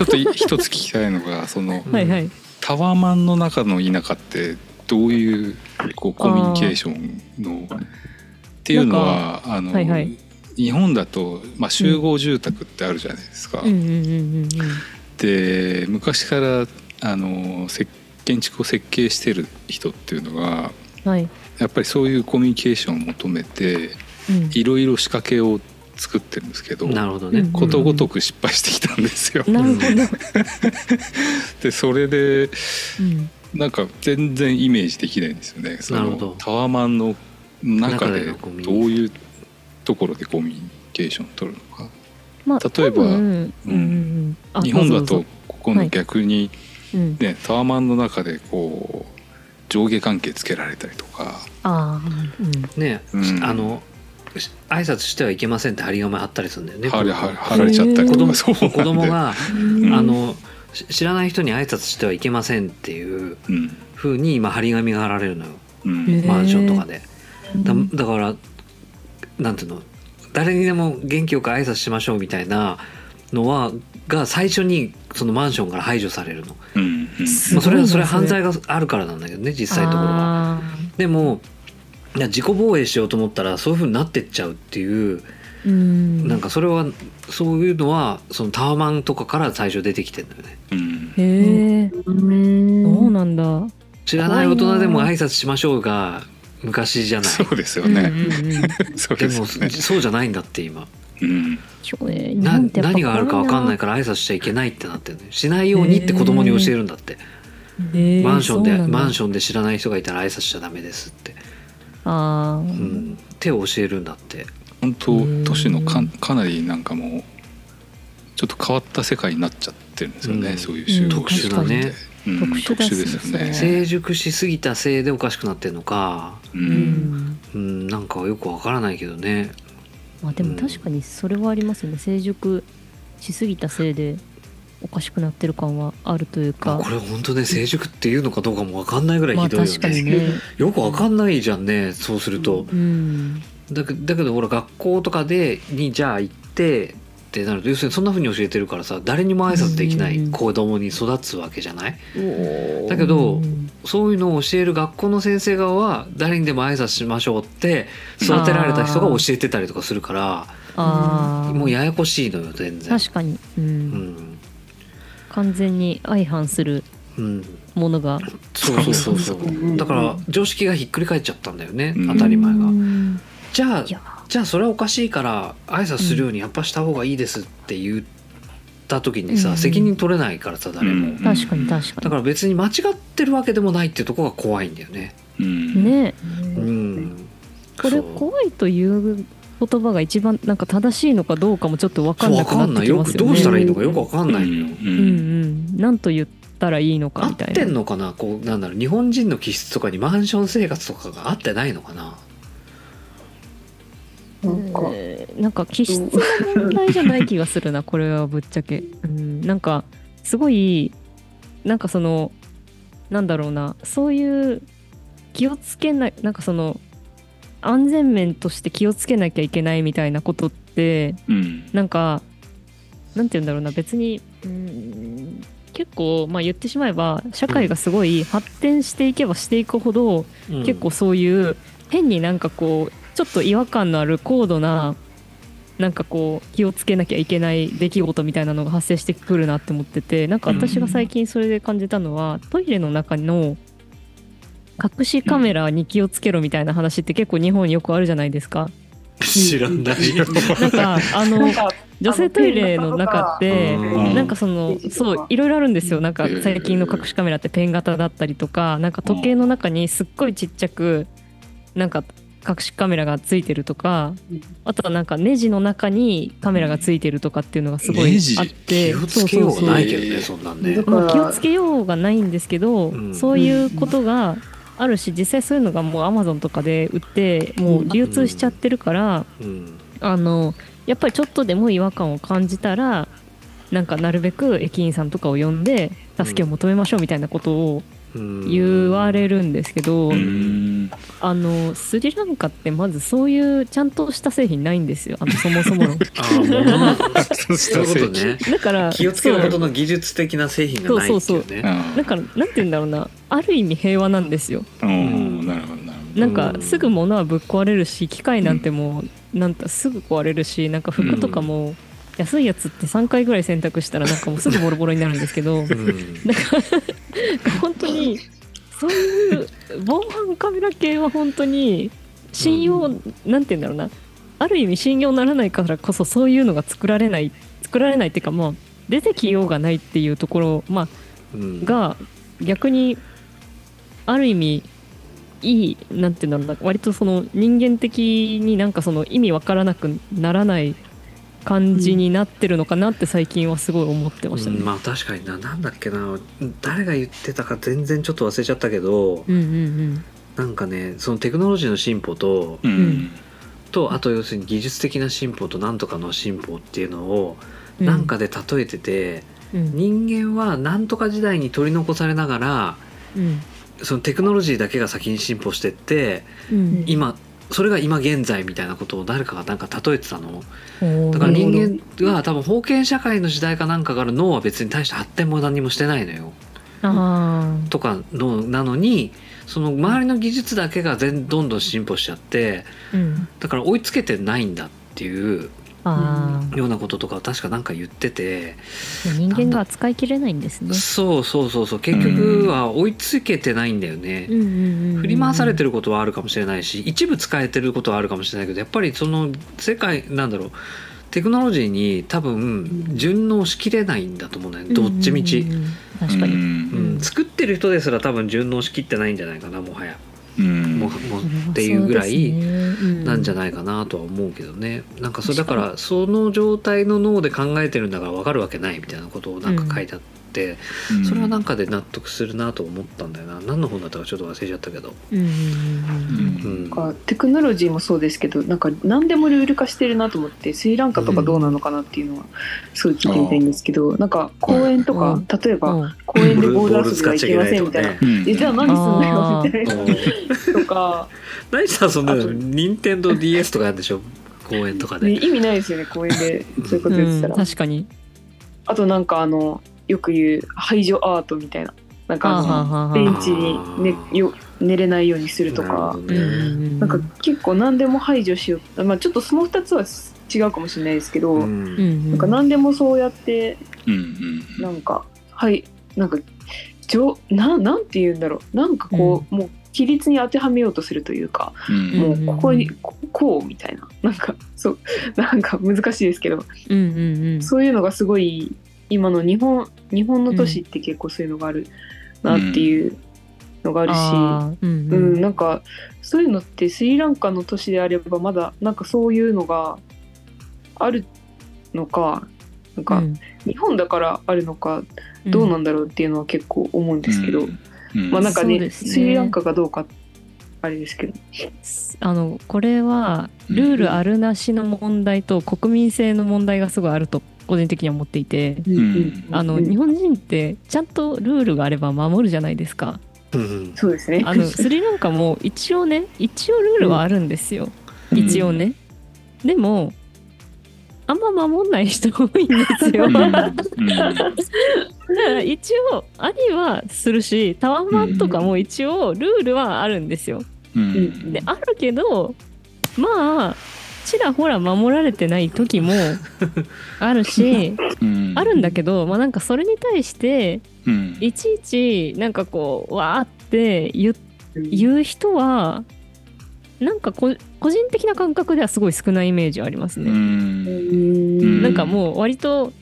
ょっと一つ聞きたいのがそのはいはい。タワマンの中の田舎ってどういうこうコミュニケーションのっていうのはあの、はいはい。日本だと、まあ、集合住宅ってあるじゃないですか。うん。うんうんうんで昔からあの設建築を設計してる人っていうのがうんはい。やっぱりそういうコミュニケーションを求めてうん。いろいろ仕掛けを作ってるんですけどなるほどね、うんことごとく失敗してきたんですよ。なるほど、でそれでうん。なんか全然イメージできないんですよね。そなるほど。のタワマンの中中でどういうところでコミュニケーションを取るのか。まあ例えばうんうん。うん。あ日本だとここの逆にどうぞうん。ね、タワマンの中でこう上下関係つけられたりとか。ああうん。ね、うん。あのし挨拶してはいけませんって張り紙貼ったりするんだよね。貼れ貼られちゃったり子供とかそう子供が、うん。あのし知らない人に挨拶してはいけませんっていううん風に今張り紙が貼られるのよ。うん。マンションとかで。だうんだからなんていうの誰にでも元気よく挨拶しましょうみたいなのはが最初にそのマンションから排除されるの、うんうん。まあ、それはそれ犯罪があるからなんだけどね実際のところは。あでもいや自己防衛しようと思ったらそういう風になってっちゃうっていうーうん。なんかそれはそういうのはそのタワマンとかから最初出てきてんだよね。うん。へえそうなんだ。知らない大人でも挨拶しましょうが昔じゃない。そうですようんうんね。うん。そうでもですよね。そうじゃないんだって今。うん。そうね。日な本ってやっぱ何があるか分かんないから挨拶しちゃいけないってなってるね。しないようにって子供に教えるんだって。へー。マンションでマンションで知らない人がいたら挨拶しちゃダメですって、ああ、うん、手を教えるんだって。本当都市のかうんかなりなんかもうちょっと変わった世界になっちゃってるんですよね、うん。そういう集合特殊だね。うん特殊だし特殊ですよね。成熟しすぎたせいでおかしくなってんのか。ううん。んうん。なんかよくわからないけどね。まあでも確かにそれはありますよね。成熟しすぎたせいでおかしくなってる感はあるというか。これ本当ね成熟っていうのかどうかもわかんないぐらいまあひどいよね,、ね。よくわかんないじゃんねそうすると、うん。だけだけどほら学校とかでにじゃあ行ってってなると要するにそんな風に教えてるからさ誰にも挨拶できないうん。子供に育つわけじゃない？だだけどそういうのを教える学校の先生側は誰にでも挨拶しましょうって育てられた人が教えてたりとかするからもうややこしいのよ全然。確かに、うんうん完全に相反するうん、ものがそうそうそうそう。うん。だから常識がひっくり返っちゃったんだよね、うん。当たり前が。う。ん。じゃあじゃあそれはおかしいから挨拶するようにやっぱした方がいいですって言った時にさ、うん。責任取れないからさ誰も、うん。確かに確かだから別に間違ってるわけでもないっていうところが怖いんだよね。うん。にね。うん、これ怖いという言葉が一番なんか正しいのかどうかもちょっと分かんなくなっわかんないてきますよね。よくどうしたらいいのかよくわかんないのよ。うん。うん。うん。何と言ったらいいのか合っみたいな。てんのかなこうなんだろう日本人の気質とかにマンション生活とかが合ってないのかな。なんかえーなんか気質の問題じゃない気がするなこれはぶっちゃけ、うん、なんかすごいなんかそのなんだろうなそういう気をつけないなんかその安全面として気をつけなきゃいけないみたいなことってうん。なんかなんて言うんだろうな別にうん結構まあ言ってしまえば社会がすごい発展していけばしていくほど、うん。結構そういう変になんかこうちょっと違和感のある高度ななんかこう気をつけなきゃいけない出来事みたいなのが発生してくるなって思っててなんか私が最近それで感じたのは、トイレの中の隠しカメラに気をつけろみたいな話って結構日本よくあるじゃないですか。知らないよ。なんかあの女性トイレの中ってうんなんかそのそういろいろあるんですよなんか最近の隠しカメラってペン型だったりとかなんか時計の中にすっごいちっちゃくなんか隠しカメラがついてるとかあとはなんかネジの中にカメラがついてるとかっていうのがすごいあって気をつけようがないけどねそんなんねだ。まあ、気をつけようがないんですけど、うんそういうことがあるし実際そういうのがもうアマゾンとかで売ってもう流通しちゃってるから、うんあのやっぱりちょっとでも違和感を感じたらなんかなるべく駅員さんとかを呼んで助けを求めましょうみたいなことを言われるんですけど、うん。あのスリランカってまずそういうちゃんとした製品ないんですよ。あのそもそもの。ああ物のそういうことね。だから気をつけるほどそうの技術的な製品がないっていうね。あだからなんて言うんだろうな。ある意味平和なんですよ。あうん。なるほどなんかうんすぐ物はぶっ壊れるし機械なんてもうなんかすぐ壊れるしなんか服とかも安いやつって3回ぐらい洗濯したらなんかもうすぐボロボロになるんですけどうん。なんか本当にそういう防犯カメラ系は本当に信用、なんて言うんだろうな。ある意味信用ならないからこそそういうのが作られない作られないっていうかまあ出てきようがないっていうところ、まあ、うん。が逆にある意味いいなんていうんだろうな。割とその人間的になんかその意味わからなくならない感じになってるのかなって最近はすごい思ってましたね。うんまあ確かにななんだっけな誰が言ってたか全然ちょっと忘れちゃったけどうんうんなんかねそのテクノロジーの進歩とうん。とあと要するに技術的な進歩となんとかの進歩っていうのをうん、なんかで例えてて、うん。人間はなんとか時代に取り残されながらうん。そのテクノロジーだけが先に進歩してってうん。今それが今現在みたいなことを誰かがなんか例えてたの？うんだから人間が多分封建社会の時代かなんかから脳は別に大して発展も何もしてないのよ。あとかのなのにその周りの技術だけが全どんどん進歩しちゃってーうん。だから追いつけてないんだっていうあようなこととかを確かなんか言ってて、ー人間が扱いきれないんですね。そうそうそうそう。結局は追いつけてないんだよね。振り回されてることはあるかもしれないし一部使えてることはあるかもしれないけどやっぱりその世界なんだろう。テクノロジーに多分順応しきれないんだと思うんだよねどっちみち、確かに。うん。うん。作ってる人ですら多分順応しきってないんじゃないかなもはや、うんもっていうぐらいなんじゃないないかなとは思うけどね。なんかそれだからその状態の脳で考えてるんだから分かるわけないみたいなことをなんか書いてあって、それはなんかで納得するなと思ったんだよな。何の本だったかちょっと忘れちゃったけど、うんうんうんうん。なんかテクノロジーもそうですけどなんか何でもルール化してるなと思ってスリランカとかどうなのかなっていうのはすごい聞いてみたいんですけど、なんか公園とか、うん。例えば、うん。公園でボール遊びはいけませんみたいな。うん。えじゃあ何すんだよみたいな。うん。とか、何さそんなあと任天堂 d s とかやるんでしょ？公園とかね、で、意味ないですよね公園で。そういうことうん言ってたら、確かに。あとなんかあのよく言う排除アートみたいななんかベンチに寝よ寝れないようにするとか。なんねなんか結構何でも排除しよう、まあ、ちょっとその2つは違うかもしれないですけど、なんか何でもそうやってうんうん。なんかはいなんかじょななんて言うんだろう。なんかこう、もう規律に当てはめようとするというか、うん。もうここにここうみたいな。なんかそうなんか難しいですけど、うんうんうん。そういうのがすごい今の日本日本の都市って結構そういうのがあるなっていうのがあるし、あーうんううんんなんかそういうのってスリランカの都市であればまだなんかそういうのがあるのかなんかうん。日本だからあるのかどうなんだろうっていうのは結構思うんですけど、うん。まあなんかねね。スリランカがどうかあれですけど。あのこれはルールあるなしの問題と国民性の問題がすごいあると個人的には思っていてん。あのうん。日本人ってちゃんとルールがあれば守るじゃないですか。うん。そうですね。あのスリランカも一応ね一応ルールはあるんですよ。うん。一応ね。でもあんま守んない人多いんですよ。うん。だから一応ありはするしタワマンとかも一応ルールはあるんですよ。うん。であるけどまあちらほら守られてない時も あるしうん。あるんだけど、まあ、なんかそれに対してうん。いちいちなんかこうわーって言うん言う人はなんかこ個人的な感覚ではすごい少ないイメージはありますうね。ん。なんかもう割と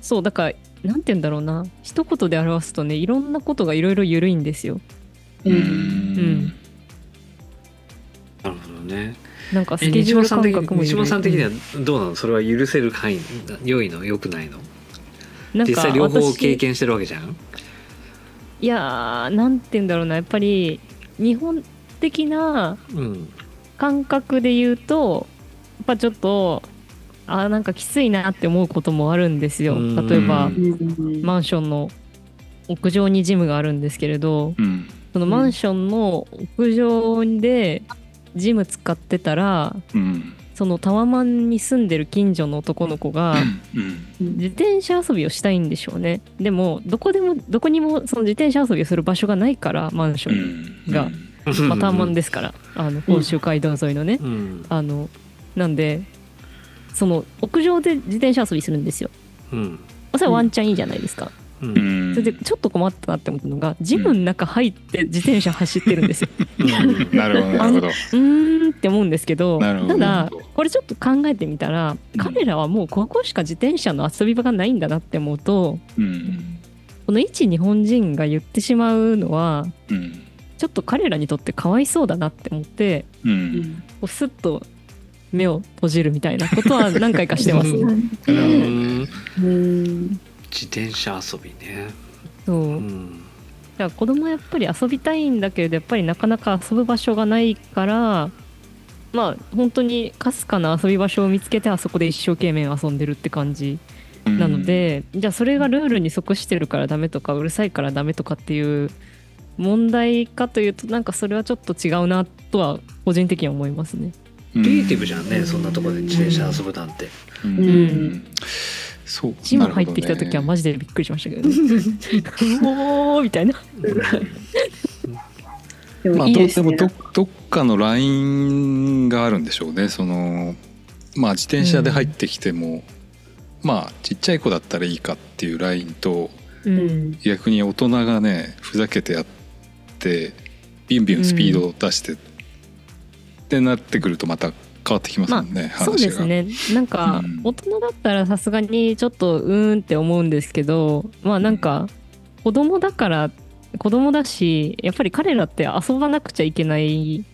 そうだからなんて言うんだろうな。一言で表すとねいろんなことがいろいろ緩いんですよ。ううんん、なるほどねなんかスえケジュール感西本さん的覚も西本さん的にはどうなの？それは許せる範囲良いの？良くないの？なんか実際両方私経験してるわけじゃん？いやーなんて言うんだろうな。やっぱり日本的なうん。感覚で言うとやっぱちょっとあーなんかきついなって思うこともあるんですよ。うん。例えばうん。マンションの屋上にジムがあるんですけれどうん。そのマンションの屋上でジム使ってたらうん。そのタワマンに住んでる近所の男の子がうん。自転車遊びをしたいんでしょうね。でもどこでもどこにもその自転車遊びをする場所がないからマンシうョンん。がまあタワマンですからあの甲州街道沿いのね。うん。あのなんでその屋上で自転車遊びするんですよ。うん。それはワンチャンいいじゃないですか、うん。うん。それでちょっと困ったなって思ったのがジムの中入って自転車走ってるんですよ。なるほどなるほど。うーんって思うんですけどなるほど。ただこれちょっと考えてみたらうん彼らはもうここしか自転車の遊び場がないんだなって思うとうん。この一日本人が言ってしまうのはうん。ちょっと彼らにとってかわいそうだなって思ってううんんこうスッと目を閉じるみたいなことは何回かしてます。うんうん自転車遊びね。そう。うん。だから子供はやっぱり遊びたいんだけれどやっぱりなかなか遊ぶ場所がないからまあ本当にかすかな遊び場所を見つけてあそこで一生懸命遊んでるって感じなので、じゃあそれがルールに即してるからダメとかうるさいからダメとかっていう問題かというとなんかそれはちょっと違うなとは個人的には思いますね。ククリエイティブじゃんねそんなところで自転車遊ぶなんて。うん。んそう。ジム入ってきた時はマジジでびっくりしましたけどね。おーみたいな。でまあもいいでもどどっかのラインがあるんでしょうね。そのまあ自転車で入ってきても、まあちっちゃい子だったらいいかっていうラインとううんん。逆に大人がねふざけてやってビュンビュンスピードを出して、ってなってくるとまた変わってきますもんね、話がそうですね。なんかうん。大人だったらさすがにちょっとうーんって思うんですけどまあなんか子供だから子供だしやっぱり彼らって遊ばなくちゃいけないん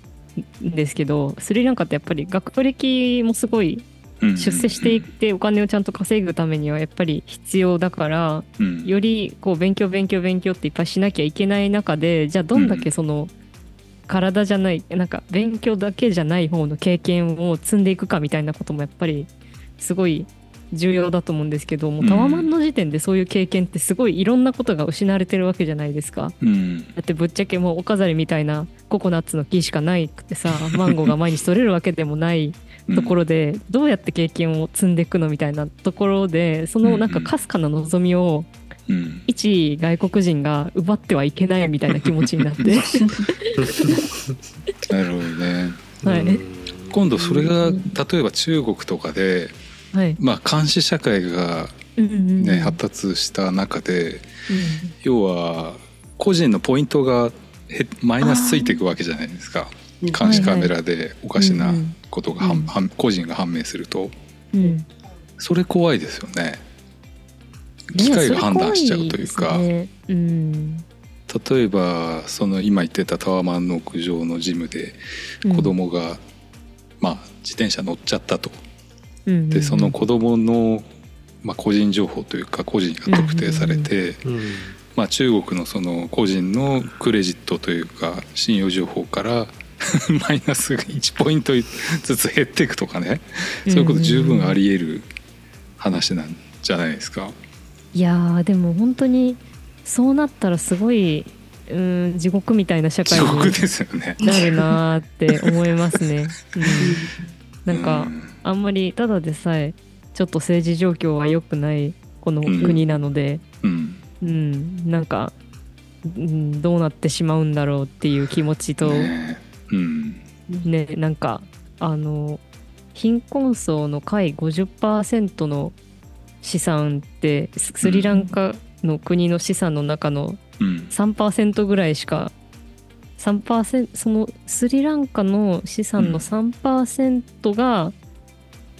ですけどスリランカってやっぱり学歴もすごいうん。出世していってお金をちゃんと稼ぐためにはやっぱり必要だからうん。よりこう勉強勉強勉強っていっぱいしなきゃいけない中でじゃあどんだけその体じゃないなんか勉強だけじゃない方の経験を積んでいくかみたいなこともやっぱりすごい重要だと思うんですけどもうタワマンの時点でそういう経験ってすごいいろんなことが失われてるわけじゃないですか。うん。だってぶっちゃけもうお飾りみたいなココナッツの木しかないくてさ マンゴーが毎日取れるわけでもないところでどうやって経験を積んでいくのみたいなところでそのなんかかすかな望みをうん。一外国人が奪ってはいけないみたいな気持ちになって。なるほどね。はい。うん。今度それが例えば中国とかで、はい、まあ、監視社会が、うんうんうん。ね発達した中で要は個人のポイントがへマイナスついていくわけじゃないですか。うん監視カメラでおかしなうんうんことがはん、うんはん個人が判明すると。うんうん。それ怖いですよね機械が判断しちゃうというか、例えばその今言ってたタワマンの屋上のジムで子供が、まあ、自転車乗っちゃったと。うんうんでその子供のまあ、個人情報というか個人が特定されて、うんまあ、中国のその個人のクレジットというか信用情報から マイナスが1ポイントずつ減っていくとかね。そういうこと十分あり得る話なんじゃないですか。いやーでも本当にそうなったらすごいうん地獄みたいな社会に。なるなーって思いますね。うん、なんか、うん。あんまりただでさえちょっと政治状況は良くないこの国なので、うん。うん。なんか、うん、どうなってしまうんだろうっていう気持ちとねねうん。なんかあの貧困層の下位50%の資産ってススリランカの国の資産の中のうん。3%ぐらいしか3%そのスリランカの資産の3%が、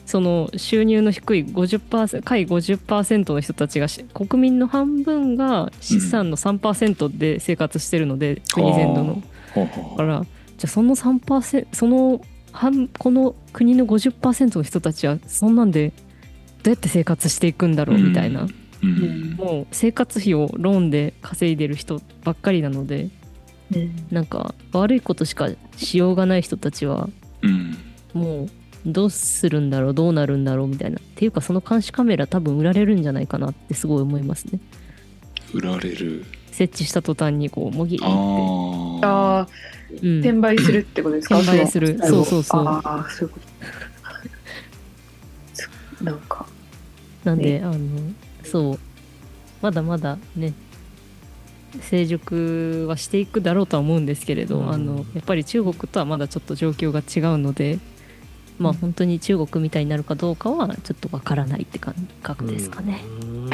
その収入の低い50%下位50%の人たちがし国民の半分が資産の3%で生活してるので、国全土の。だからじゃあその3%その半この国の50%の人たちはそんなんでどうやって生活していくんだろうみたいな。うん。もう生活費をローンで稼いでる人ばっかりなのでなんか悪いことしかしようがない人たちはうん。もうどうするんだろうどうなるんだろうみたいな。っていうかその監視カメラ多分売られるんじゃないかなってすごい思いますね。売られる。設置した途端にこうもぎって、ああうん、転売するってことですか？転売する。そうそうそう。ああそういうこと。そ なんかなんで、あのそう。まだまだね。成熟はしていくだろうとは思うんですけれど、うん。あのやっぱり中国とはまだちょっと状況が違うのでまあ本当に中国みたいになるかどうかはちょっとわからないって感覚ですかね。うん。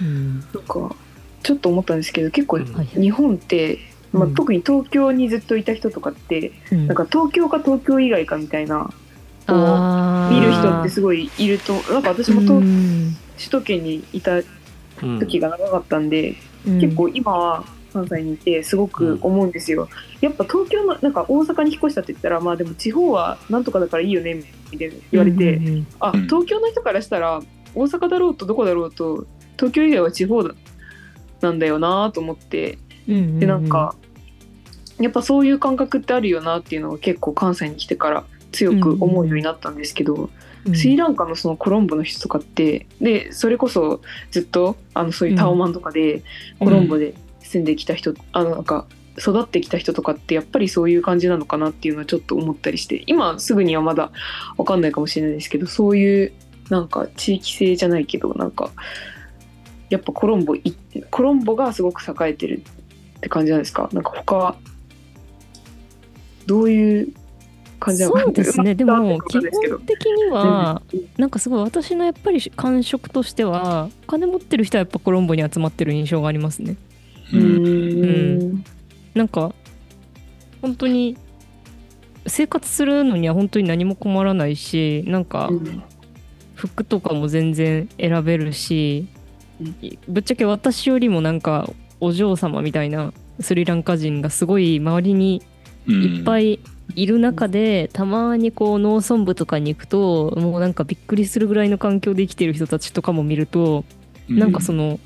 うん。なんかちょっと思ったんですけど結構日本って、まあうん。特に東京にずっといた人とかって、うん。なんか東京か東京以外かみたいなあー。見る人ってすごいいるとなんか私も東うん。首都圏にいたうん時が長かったんで、うん。結構今は関西にいてすごく思うんですよ、やっぱ東京のなんか大阪に引っ越したって言ったらまあでも地方はなんとかだからいいよねみたいな言われて、うんうんうんあうん。東京の人からしたら大阪だろうとどこだろうと東京以外は地方だなんだよなと思って。うんうんうん。でなんかやっぱそういう感覚ってあるよなっていうのが結構関西に来てから強く思うようになったんですけど、うん。スリランカのそのコロンボの人とかってでそれこそずっとあのそういうタオマンとかでコロンボで住んできた人、あのなんか育ってきた人とかってやっぱりそういう感じなのかなっていうのはちょっと思ったりして今すぐにはまだわかんないかもしれないですけどそういうなんか地域性じゃないけどなんかやっぱコロンボいコロンボがすごく栄えてるって感じなんですか。なんか他どういう感じなのかそうですね。でも基本的にはなんかすごい私のやっぱり感触としてはお金持ってる人はやっぱコロンボに集まってる印象がありますね。うーん。なんか本当に生活するのには本当に何も困らないしなんかうん。服とかも全然選べるしうん。ぶっちゃけ私よりもなんかお嬢様みたいなスリランカ人がすごい周りにいっぱいいいる中で、たまにこう農村部とかに行くともうなんかびっくりするぐらいの環境で生きてる人たちとかも見ると、なんかその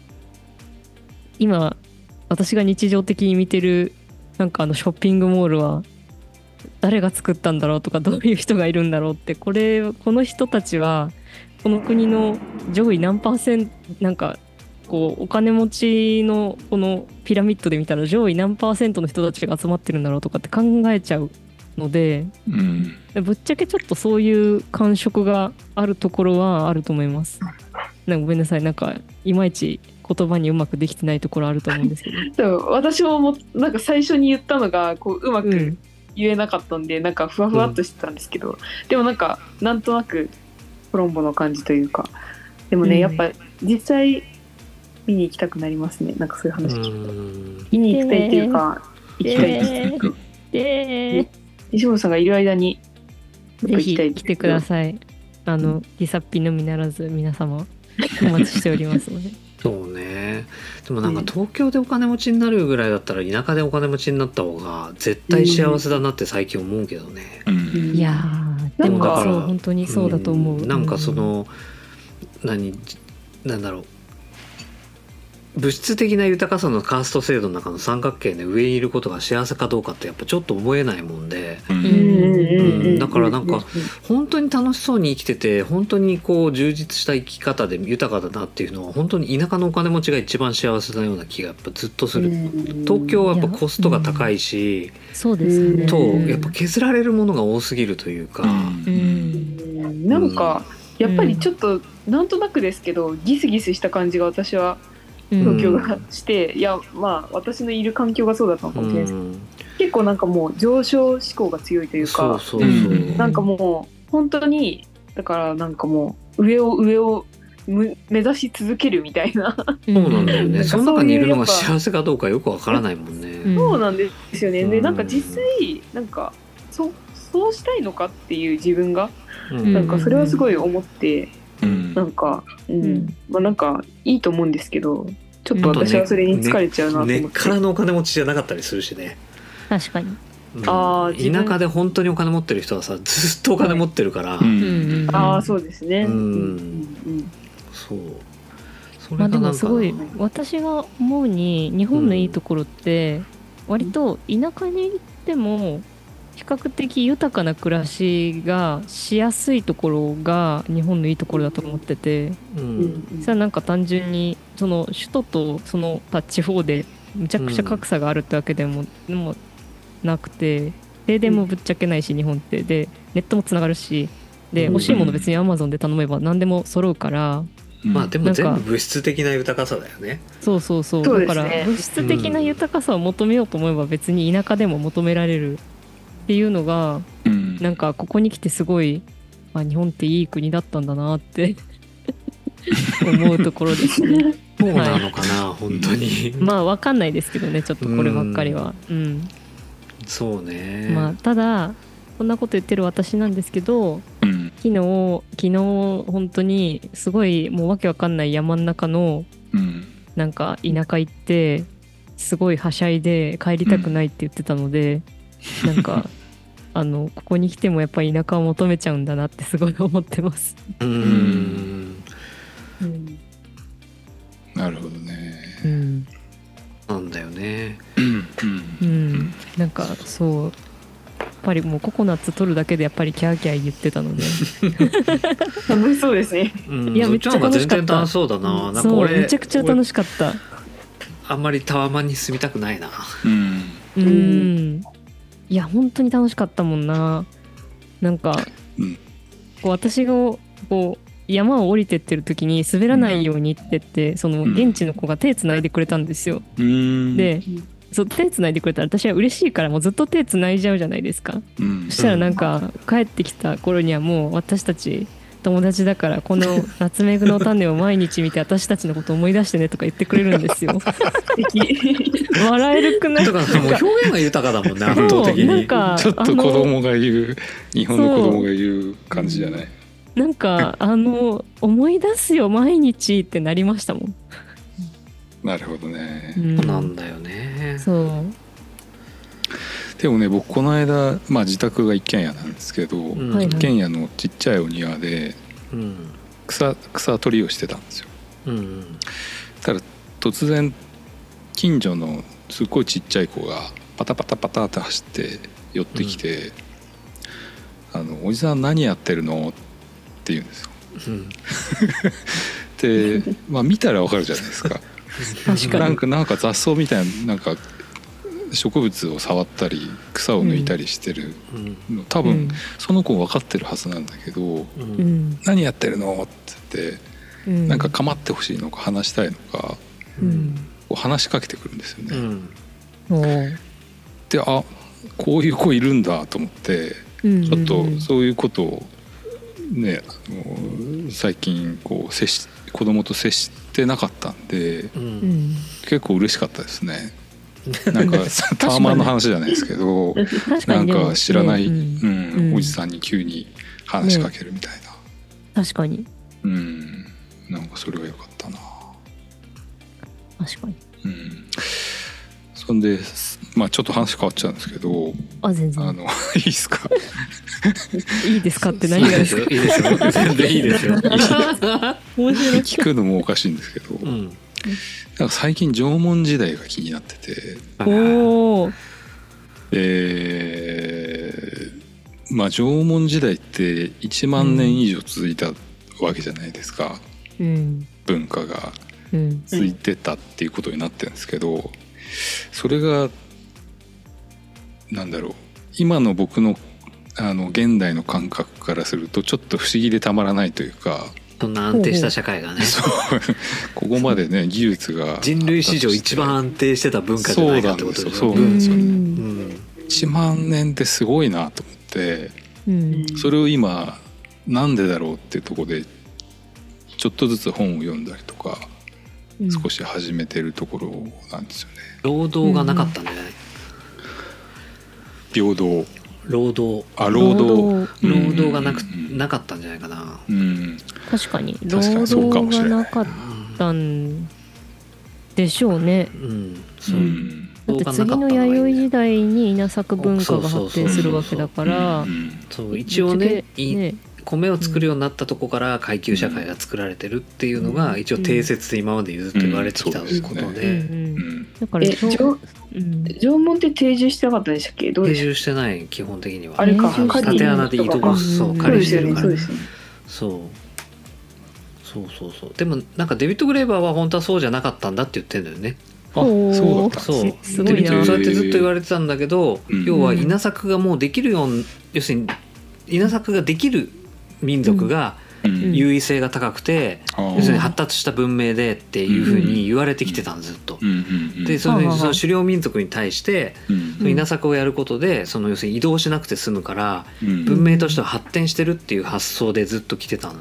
今私が日常的に見てるなんかあのショッピングモールは誰が作ったんだろうとかどういう人がいるんだろうってこれこの人たちはこの国の上位何パーセントなんかこうお金持ちのこのピラミッドで見たら上位何パーセントの人たちが集まってるんだろうとかって考えちゃうのでうん。ぶっちゃけちょっとそういう感触があるところはあると思います。なんかごめんなさいなんかいまいち言葉にうまくできてないところあると思うんですけど。私ももなんか最初に言ったのがこううまくうん。言えなかったんで、なんかふわふわっとしてたんですけど、でもなんかなんとなくコロンボの感じというか。でもね、うん。やっぱ実際見に行きたくなりますね。なんかそういう話聞くと、うん。見に行きたいっていうか、行きたいです、えー。で西本さんがいる間にぜひ来てください。あのリサッピのみならず皆様お待ちしておりますので。そうね。でもなんかうん東京でお金持ちになるぐらいだったら田舎でお金持ちになった方が絶対幸せだなって最近思うけどね。うん。いやーでもなんかそう本当にそうだと思う。ん。なんかその、何なんだろう物質的な豊かさのカースト制度の中の三角形で上にいることが幸せかどうかってやっぱちょっと思えないもんで。うん。うんうんうんうん。だからなんか本当に楽しそうに生きてて本当にこう充実した生き方で豊かだなっていうのは本当に田舎のお金持ちが一番幸せなような気がやっぱずっとする。東京はやっぱコストが高いし、そうですね。とうんやっぱ削られるものが多すぎるというか、うん。うん。なんかやっぱりちょっとなんとなくですけどギスギスした感じが私はうん。東京がして、いやまあ私のいる環境がそうだったのかもしれないです。けど、うん結構なんかもう上昇志向が強いというかそうそうそう、うん。なんかもう本当にだからなんかもう上を上をむ目指し続けるみたいな、そうなんだよね。その中にいるのが幸せかどうかよくわからないもんね。うん。そうなんですよね、うん。でなんか実際なんかそうそうしたいのかっていう自分がうん。なんかそれはすごい思って、うん。なんか、うん。うん。まあなんかいいと思うんですけどちょっと私はそれに疲れちゃうなと思って、根っからのお金持ちじゃなかったりするしね。確かに。うん。あ田舎で本当にお金持ってる人はさずっとお金持ってるから、うんうんうん。ああそうですね、うん。うんそう。そまあでれがなんかもすごい私が思うに日本のいいところって割と田舎に行っても比較的豊かな暮らしがしやすいところが日本のいいところだと思っててううん。んそれはなんか単純にその首都とその他地方でむちゃくちゃ格差があるってわけでも,、もなくて停電もぶっちゃけないし日本って。でネットもつながるしでうん。欲しいもの別にアマゾンで頼めば何でも揃うからうん。まあでもなんか全部物質的な豊かさだよね。そうそうそう。ね。だから物質的な豊かさを求めようと思えば別に田舎でも求められるっていうのがうん。なんかここに来てすごいあ日本っていい国だったんだなって 思うところですね。そうなのかな、本当に。まあわかんないですけどねちょっとこればっかりは。うん。そうね。まあただこんなこと言ってる私なんですけどうん。昨日昨日本当にすごいもうわけわかんない山の中のうん。なんか田舎行ってすごいはしゃいで帰りたくないって言ってたので、なんかあのここに来てもやっぱり田舎を求めちゃうんだなってすごい思ってます。うーん。うん。なるほどね。うん、なんだよねうん。うん、なんかそうやっぱりもうココナッツ取るだけでやっぱりキャーキャー言ってたので。楽しそうですね。うん。いやめっちゃ楽しかった。楽しそうだな。なんかめちゃくちゃ楽しかった。俺あんまりタワマンに住みたくないな。うん。うん、いや本当に楽しかったもんな。なんか、うん。こう私がこう山を降りてってる時に滑らないようにってってそのうん。現地の子が手つないでくれたんですよ、うん。でそう手つないでくれたら私は嬉しいからもうずっと手つないじゃうじゃないですか。うん。そしたらなんか帰ってきた頃にはもう私たち友達だからこのナツメグの種を毎日見て私たちのこと思い出してねとか言ってくれるんですよ。素敵。笑えるくない？だからもう表現が豊かだもんね圧倒的そうなんにかちょっと子供が言う日本の子供が言う感じじゃない？なんかあの思い出すよ毎日ってなりましたもん。なるほどね。うん。なんだよね。そうでもね僕この間、まあ、自宅が一軒家なんですけど、うん。はい一軒家のちっちゃいお庭でうん。草草取りをしてたんですよ。うんただ突然近所のすっごいちっちゃい子がパタパタパタって走って寄ってきて「あのおじさん何やってるの?」って言うんですよ。うん。で、まあ、見たらわかるじゃないですか。確かに。なんかなんか雑草みたいななんか植物を触ったり草を抜いたりしてるうん。の、多分その子分かってるはずなんだけどううん。ん「何やってるの?」って言ってうん。なんか構ってほしいのか話したいのか話しかけてくるんですよね。であこういう子いるんだと思ってうん。ちょっとそういうことをねあの最近こう接し子供と接してなかったんで結構嬉しかったですね。なんか タワマンの話じゃないですけどなん確か知らない、ねううんん。おじさんに急に話しかけるみたいな、確かに。うん。なんかそれは良かったな。確かに。うん、そんでまあちょっと話変わっちゃうんですけどあ全然。あのいいですか？いいですかってい何がですか？いですよ。いいですよ。全然いいですよ。面白い聞くのもおかしいんですけど、うんなんか最近縄文時代が気になってて。おおえーまあ縄文時代って1万年以上続いたわけじゃないですか、うん。文化が。うん。続いてたっていうことになってるんですけどそれがなんだろう。今の僕のあの現代の感覚からするとちょっと不思議でたまらないというかそんな安定した社会がね。そう。ここまでね技術が人類史上一番安定してた文化じゃないかってことですそううなんですよ。ねん。1万年ってすごいなと思ってうん。それを今なんでだろうっていうところでちょっとずつ本を読んだりとか少し始めてるところなんですよね。労働がなかったんじゃない平等労働。あ労働。労働。がなくうんなかったんじゃないかな。うん。確かに。労確かに。そうかもしれない。働がなかったんでしょうね。うん。うそう、ん。だって次の弥生時代に稲作文化が発展するわけだから。うん。そう一応ねいね米を作るようになったとこから階級社会が作られてるっていうのが一応定説で今までずっと言われてきたことうん。そううんでうん。だからう縄うん。縄文って定住してなかったんでしたっけ？どう定住してない基本的には。あれか。縦穴で移動そううん。狩そうですよね、りしてるから。そうですよね。そう。そうそうそう。でもなんかデビッド・グレーバーは本当はそうじゃなかったんだって言ってんだよね。あそうだった。そう。すごいな。でそうやってずっと言われてたんだけど、うん。要は稲作がもうできるように要するに稲作ができる民族がうん優位性が高くて、要するに発達した文明でっていうふうに言われてきてたんずっと。でそのその狩猟民族に対して稲作をやることでその要するに移動しなくて済むからうん。文明としては発展してるっていう発想でずっと来てたの。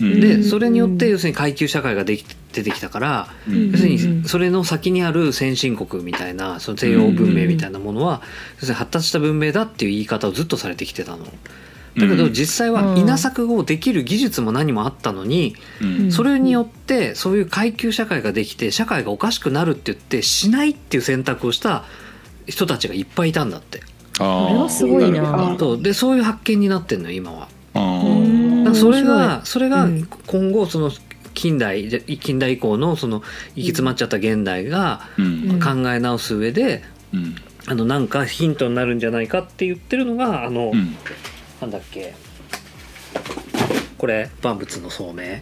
うん。でそれによって要するに階級社会ができ出てきたからうん。要するうん。にそれの先にある先進国みたいなその西洋文明みたいなものは要するに発達した文明だっていう言い方をずっとされてきてたの。だけど実際は稲作をできる技術も何もあったのにうん。それによってそういう階級社会ができて社会がおかしくなるって言ってしないっていう選択をした人たちがいっぱいいたんだって。あれはすごいな。でそういう発見になってんのよ今は。あそれ面がそれがうん。今後その近代で近代以降のその行き詰まっちゃった現代がうん。考え直す上でうん。あのなんかヒントになるんじゃないかって言ってるのがあの、うんなんだっけ？これ万物の聡明？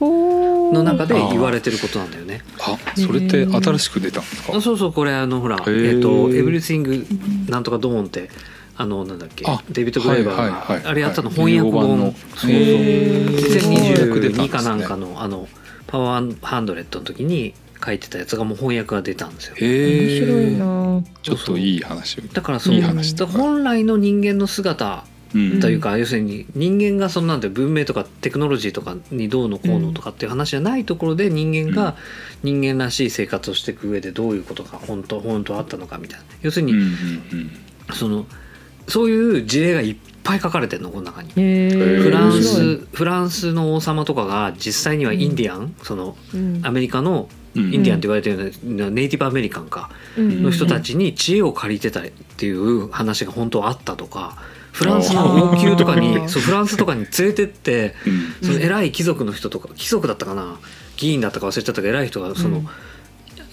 の中で言われてることなんだよね。あそれって新しく出たんですか？あそうそうこれあのほらえっ、ーと「エブリシングなんとかドーン」ってあのなんだっけ？あデビッド・グレーバはいはいはい。ーがあれやったの翻訳英語版の。本そうそう。へー。2022かなんかのあのパワーハンドレットの時に書いてたやつがもう翻訳が出たんですよ。へ面白いえな。ちょっといい話だからそういい話本来の人間の姿うんというか、要するに人間がそのなんて文明とかテクノロジーとかにどうのこうのとかっていう話じゃないところで人間が人間らしい生活をしていく上でどういうことが本当本当あったのかみたいな。要するにうんうんそのそういう事例がいっぱい書かれてるのこの中に。フランスフランスの王様とかが実際にはインディアン、そのうん。アメリカのうん。インディアンって言われてるようなネイティブアメリカンか。うん。の人たちに知恵を借りてたっていう話が本当はあったとかフランスの王宮とかあにー そうフランスとかに連れてってうん。その偉い貴族の人とか貴族だったかな？議員だったか忘れちゃったけど偉い人がその、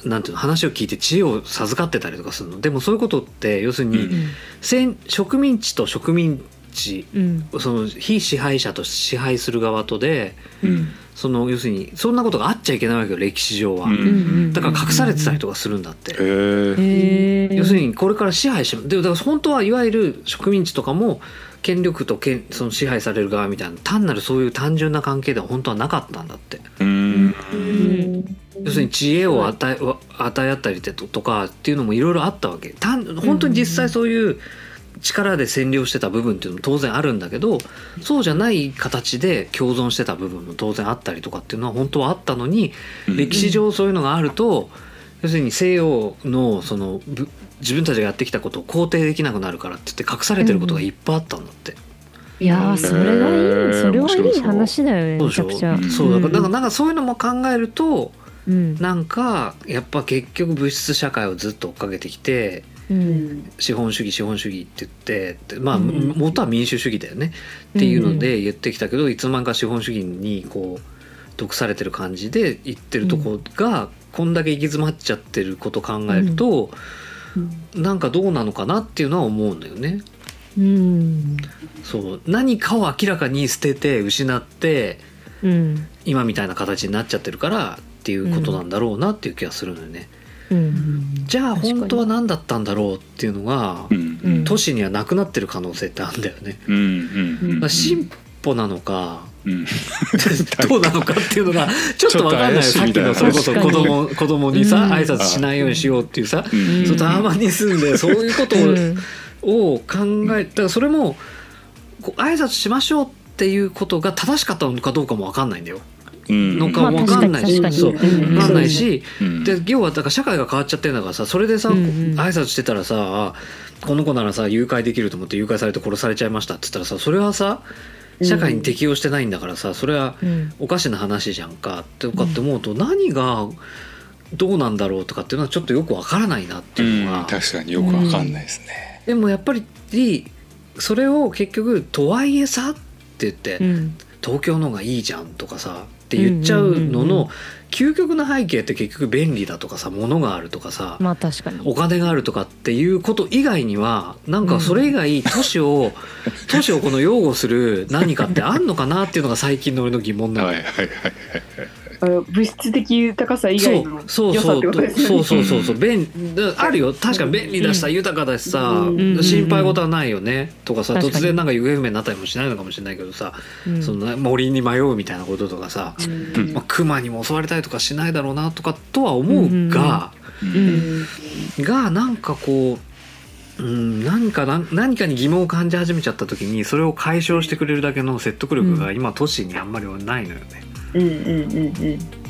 なんていうの話を聞いて知恵を授かってたりとかするの。でもそういうことって要するに、うん先植民地と植民地うん。その非支配者と支配する側とでうん。その要するにそんなことがあっちゃいけないわけよ歴史上は、うんうんだから隠されてたりとかするんだって、要するにこれから支配しでだから本当はいわゆる植民地とかも権力と権その支配される側みたいな単なるそういう単純な関係では本当はなかったんだって。うん。うん要するに知恵を与えわ与え合ったりととかっていうのもいろいろあったわけ。単本当に実際そういう力で占領してた部分っていうのも当然あるんだけどそうじゃない形で共存してた部分も当然あったりとかっていうのは本当はあったのにうん。歴史上そういうのがあると要するに西洋のそのぶ自分たちがやってきたことを肯定できなくなるからって言って隠されてることがいっぱいあったんだって。いやーそれがいい、それはいい話だよねそうでしょ？めちゃくちゃ。うんそうだからだからうん。なんかそういうのも考えるとうん。なんかやっぱ結局物質社会をずっと追っかけてきてうん。資本主義資本主義って言ってでまあうん。元は民主主義だよね。っていうので言ってきたけどいつの間にか資本主義にこう毒されてる感じで言ってるとこがこんだけ行き詰まっちゃってること考えるとなんかどうなのかなっていうのは思うんだよね。うん。そう。何かを明らかに捨てて失ってうん。今みたいな形になっちゃってるからっていうことなんだろうなっていう気がするのよね。うんじゃあ本当は何だったんだろうっていうのが都市にはなくなってる可能性ってあるんだよね。進歩なのかうん。どうなのかっていうのがちょっと分かんないよ。さっきのそれこそ子供子供にさうん。挨拶しないようにしようっていうさ、うん。そうたまに住んでそういうことうん。をを考えだからそれも挨拶しましょうっていうことが正しかったのかどうかも分かんないんだよ。うん。のかまあ分かんないし、確かにそう。分かんないし、うん。で要はだから社会が変わっちゃってるんだからさそれでさ、うんうん。挨拶してたらさこの子ならさ誘拐できると思って誘拐されて殺されちゃいましたって言ったらさそれはさ社会に適応してないんだからさそれはうん。おかしな話じゃんかってかって思うと何がどうなんだろうとかっていうのはちょっとよくわからないなっていうのが、うん。確かによくわかんないですね。でもやっぱりそれを結局「とはいえさ」って言って、うん。東京の方がいいじゃんとかさって言っちゃうのの究極の背景って結局便利だとかさ物があるとかさ、まあ確かに。お金があるとかっていうこと以外にはなんかそれ以外都市を、都市をこの擁護する何かってあんのかなっていうのが最近の俺の疑問なの、はいはいはいはい物質的豊かさ以そう外のそう良さってことですよね。そうそうそうそう。便だあるよ確かに便利だしさ、豊かだしさ、うん。心配事はないよね。とかさ突然なんか行方不明になったりもしないのかもしれないけどさ、うん。その森に迷うみたいなこととかさ、うん。まあ、熊にも襲われたりとかしないだろうなとかとは思うが、がなんかこう、うん、何かな何かに疑問を感じ始めちゃった時にそれを解消してくれるだけの説得力が今都市にあんまりないのよね。うんうんうんうん。